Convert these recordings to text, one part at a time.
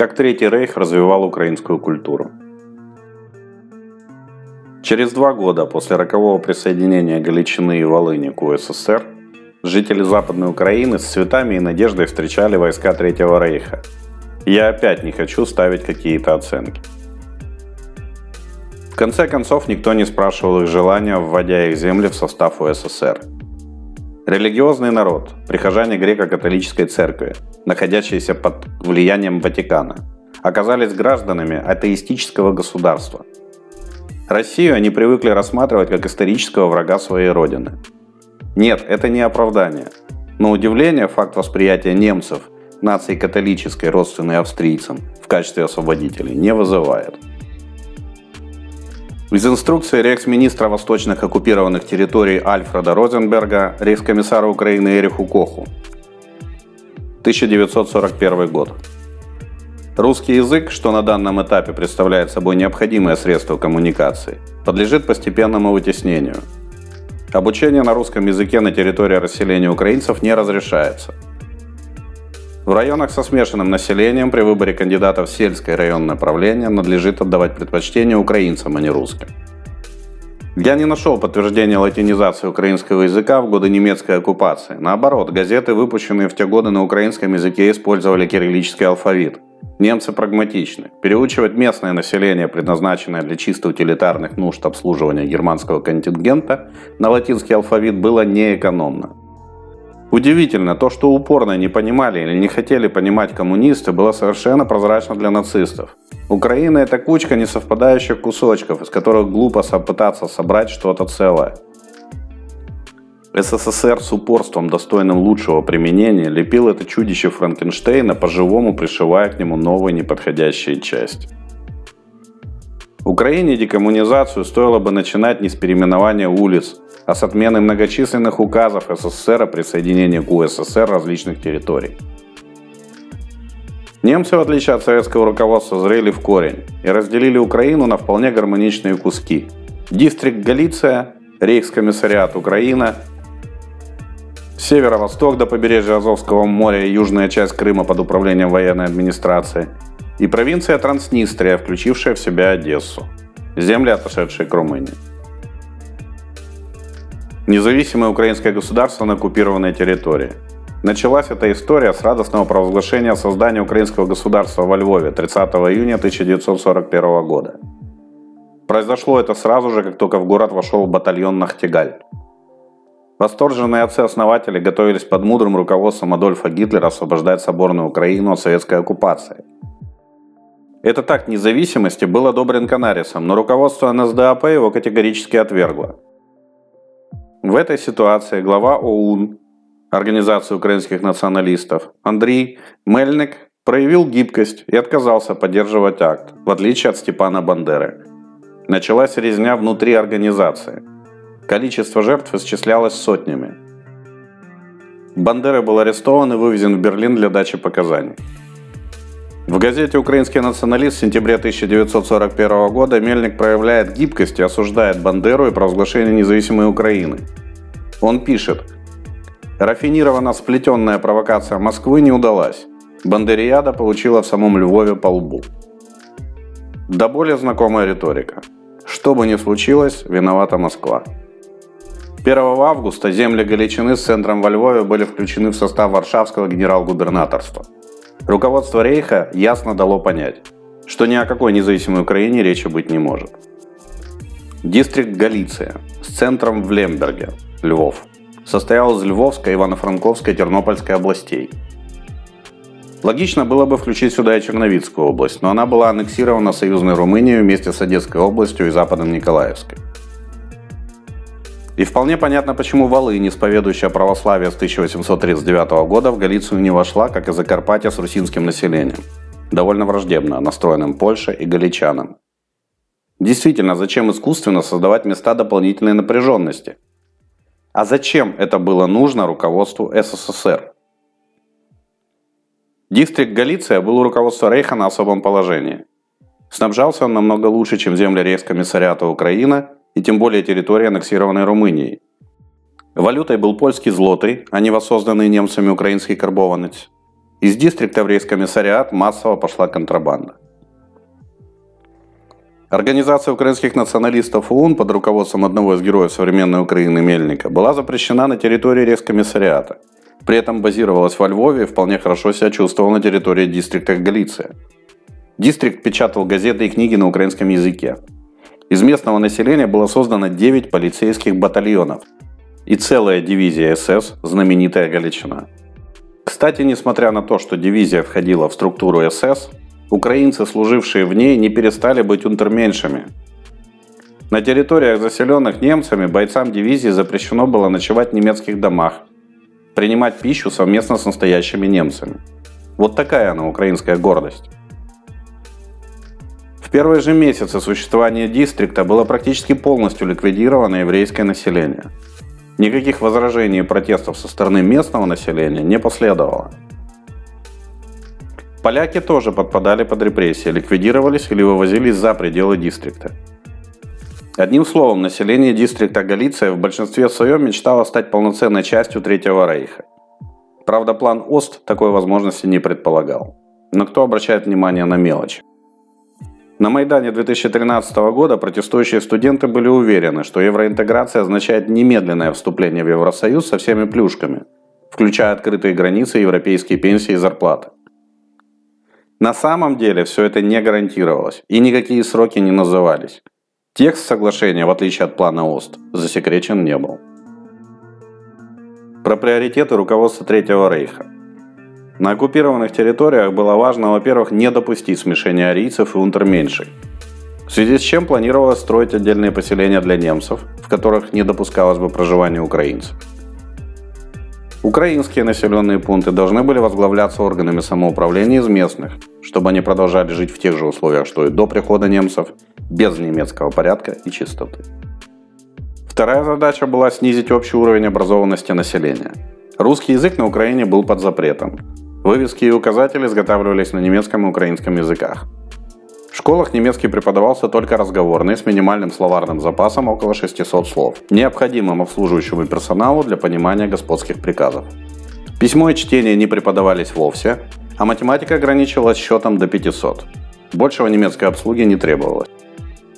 как Третий Рейх развивал украинскую культуру. Через два года после рокового присоединения Галичины и Волыни к УССР жители Западной Украины с цветами и надеждой встречали войска Третьего Рейха. Я опять не хочу ставить какие-то оценки. В конце концов, никто не спрашивал их желания, вводя их земли в состав УССР. Религиозный народ, прихожане греко-католической церкви, находящиеся под влиянием Ватикана, оказались гражданами атеистического государства. Россию они привыкли рассматривать как исторического врага своей родины. Нет, это не оправдание. Но удивление факт восприятия немцев, нации католической, родственной австрийцам, в качестве освободителей не вызывает. Из инструкции рейхсминистра восточных оккупированных территорий Альфреда Розенберга рейхскомиссара Украины Эриху Коху. 1941 год. Русский язык, что на данном этапе представляет собой необходимое средство коммуникации, подлежит постепенному вытеснению. Обучение на русском языке на территории расселения украинцев не разрешается – в районах со смешанным населением при выборе кандидатов в сельское районное правление надлежит отдавать предпочтение украинцам, а не русским. Я не нашел подтверждения латинизации украинского языка в годы немецкой оккупации. Наоборот, газеты, выпущенные в те годы на украинском языке, использовали кириллический алфавит. Немцы прагматичны. Переучивать местное население, предназначенное для чисто утилитарных нужд обслуживания германского контингента, на латинский алфавит было неэкономно. Удивительно, то, что упорно не понимали или не хотели понимать коммунисты, было совершенно прозрачно для нацистов. Украина – это кучка несовпадающих кусочков, из которых глупо пытаться собрать что-то целое. СССР с упорством, достойным лучшего применения, лепил это чудище Франкенштейна, по-живому пришивая к нему новые неподходящие части. Украине декоммунизацию стоило бы начинать не с переименования улиц, а с отмены многочисленных указов СССР о присоединении к УССР различных территорий. Немцы, в отличие от советского руководства, зрели в корень и разделили Украину на вполне гармоничные куски. Дистрикт Галиция, Рейхскомиссариат Украина, северо-восток до побережья Азовского моря и южная часть Крыма под управлением военной администрации – и провинция Транснистрия, включившая в себя Одессу, земли, отошедшие к Румынии. Независимое украинское государство на оккупированной территории. Началась эта история с радостного провозглашения создания украинского государства во Львове 30 июня 1941 года. Произошло это сразу же, как только в город вошел батальон Нахтигаль. Восторженные отцы-основатели готовились под мудрым руководством Адольфа Гитлера освобождать соборную Украину от советской оккупации – этот акт независимости был одобрен Канарисом, но руководство НСДАП его категорически отвергло. В этой ситуации глава ОУН, Организации украинских националистов, Андрей Мельник проявил гибкость и отказался поддерживать акт, в отличие от Степана Бандеры. Началась резня внутри организации. Количество жертв исчислялось сотнями. Бандера был арестован и вывезен в Берлин для дачи показаний. В газете «Украинский националист» в сентябре 1941 года Мельник проявляет гибкость и осуждает Бандеру и провозглашение независимой Украины. Он пишет, «Рафинированно сплетенная провокация Москвы не удалась. Бандериада получила в самом Львове по лбу». Да более знакомая риторика. Что бы ни случилось, виновата Москва. 1 августа земли Галичины с центром во Львове были включены в состав Варшавского генерал-губернаторства – Руководство Рейха ясно дало понять, что ни о какой независимой Украине речи быть не может. Дистрикт Галиция с центром в Лемберге, Львов, состоял из Львовской, Ивано-Франковской, Тернопольской областей. Логично было бы включить сюда и Черновицкую область, но она была аннексирована союзной Румынией вместе с Одесской областью и Западом Николаевской. И вполне понятно, почему Волынь, исповедующая православие с 1839 года, в Галицию не вошла, как и Закарпатье с русинским населением, довольно враждебно настроенным Польше и галичанам. Действительно, зачем искусственно создавать места дополнительной напряженности? А зачем это было нужно руководству СССР? Дистрикт Галиция был у руководства Рейха на особом положении. Снабжался он намного лучше, чем земли рейхскомиссариата Украина и тем более территории, аннексированной Румынией. Валютой был польский злотый, а не воссозданный немцами украинский карбованец. Из дистрикта в рейскомиссариат массово пошла контрабанда. Организация украинских националистов ОУН под руководством одного из героев современной Украины Мельника была запрещена на территории рейскомиссариата. При этом базировалась во Львове и вполне хорошо себя чувствовала на территории дистрикта Галиция. Дистрикт печатал газеты и книги на украинском языке. Из местного населения было создано 9 полицейских батальонов и целая дивизия СС «Знаменитая Галичина». Кстати, несмотря на то, что дивизия входила в структуру СС, украинцы, служившие в ней, не перестали быть унтерменьшами. На территориях, заселенных немцами, бойцам дивизии запрещено было ночевать в немецких домах, принимать пищу совместно с настоящими немцами. Вот такая она, украинская гордость. Первые же месяцы существования дистрикта было практически полностью ликвидировано еврейское население – Никаких возражений и протестов со стороны местного населения не последовало. Поляки тоже подпадали под репрессии, ликвидировались или вывозились за пределы дистрикта. Одним словом, население дистрикта Галиция в большинстве своем мечтало стать полноценной частью Третьего Рейха. Правда, план ОСТ такой возможности не предполагал. Но кто обращает внимание на мелочь? На Майдане 2013 года протестующие студенты были уверены, что евроинтеграция означает немедленное вступление в Евросоюз со всеми плюшками, включая открытые границы, европейские пенсии и зарплаты. На самом деле все это не гарантировалось, и никакие сроки не назывались. Текст соглашения, в отличие от плана ОСТ, засекречен не был. Про приоритеты руководства Третьего Рейха – на оккупированных территориях было важно, во-первых, не допустить смешения арийцев и унтерменьшей. В связи с чем планировалось строить отдельные поселения для немцев, в которых не допускалось бы проживания украинцев. Украинские населенные пункты должны были возглавляться органами самоуправления из местных, чтобы они продолжали жить в тех же условиях, что и до прихода немцев, без немецкого порядка и чистоты. Вторая задача была снизить общий уровень образованности населения. Русский язык на Украине был под запретом, Вывески и указатели изготавливались на немецком и украинском языках. В школах немецкий преподавался только разговорный, с минимальным словарным запасом около 600 слов, необходимым обслуживающему персоналу для понимания господских приказов. Письмо и чтение не преподавались вовсе, а математика ограничивалась счетом до 500. Большего немецкой обслуги не требовалось.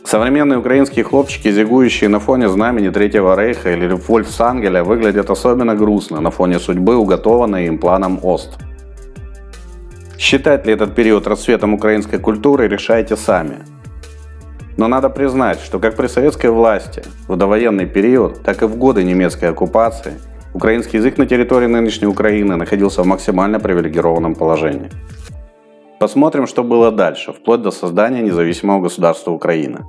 Современные украинские хлопчики, зигующие на фоне знамени Третьего Рейха или Вольфсангеля, выглядят особенно грустно на фоне судьбы, уготованной им планом ОСТ – Считать ли этот период расцветом украинской культуры, решайте сами. Но надо признать, что как при советской власти в довоенный период, так и в годы немецкой оккупации украинский язык на территории нынешней Украины находился в максимально привилегированном положении. Посмотрим, что было дальше, вплоть до создания независимого государства Украина.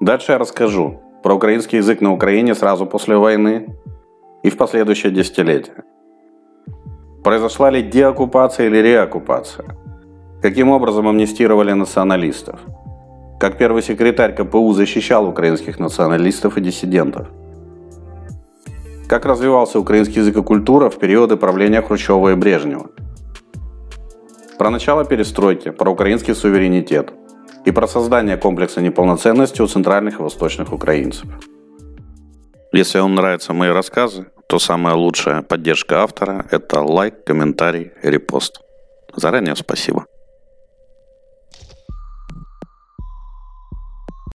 Дальше я расскажу про украинский язык на Украине сразу после войны и в последующее десятилетие. Произошла ли деоккупация или реоккупация? Каким образом амнистировали националистов? Как первый секретарь КПУ защищал украинских националистов и диссидентов? Как развивался украинский язык и культура в периоды правления Хрущева и Брежнева? Про начало перестройки, про украинский суверенитет и про создание комплекса неполноценности у центральных и восточных украинцев. Если вам нравятся мои рассказы, то самая лучшая поддержка автора – это лайк, комментарий, репост. Заранее спасибо.